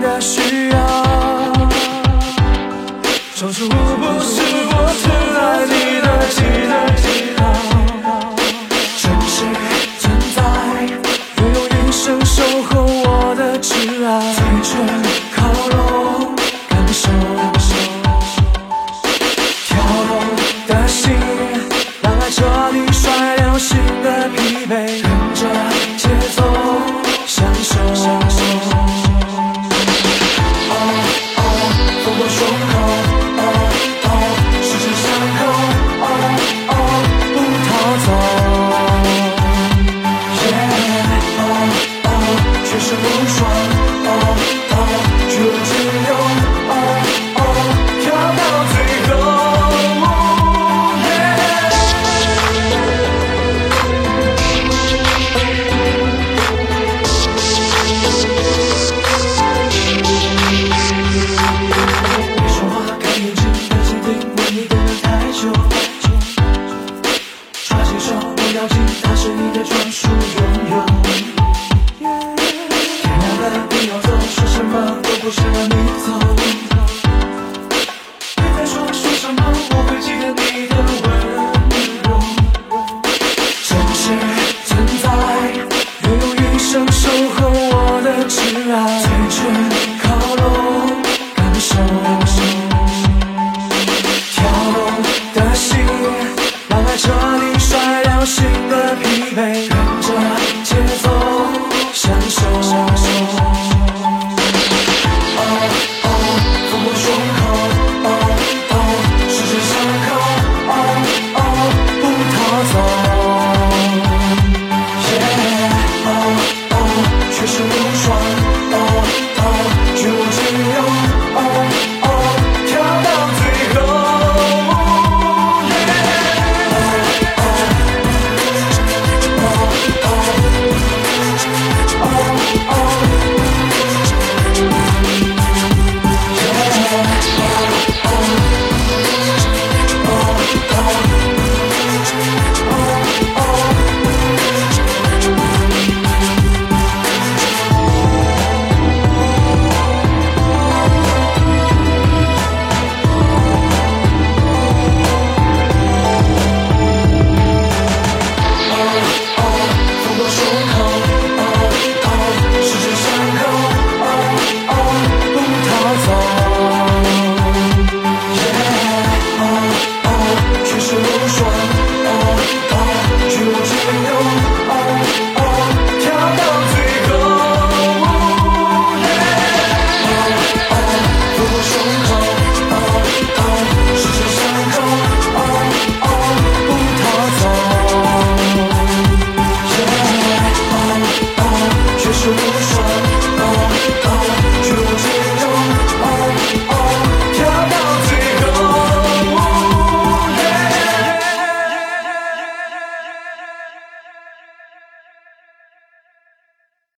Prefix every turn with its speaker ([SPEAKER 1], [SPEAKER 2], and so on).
[SPEAKER 1] 的需要，当我不是我深爱你的记的记号。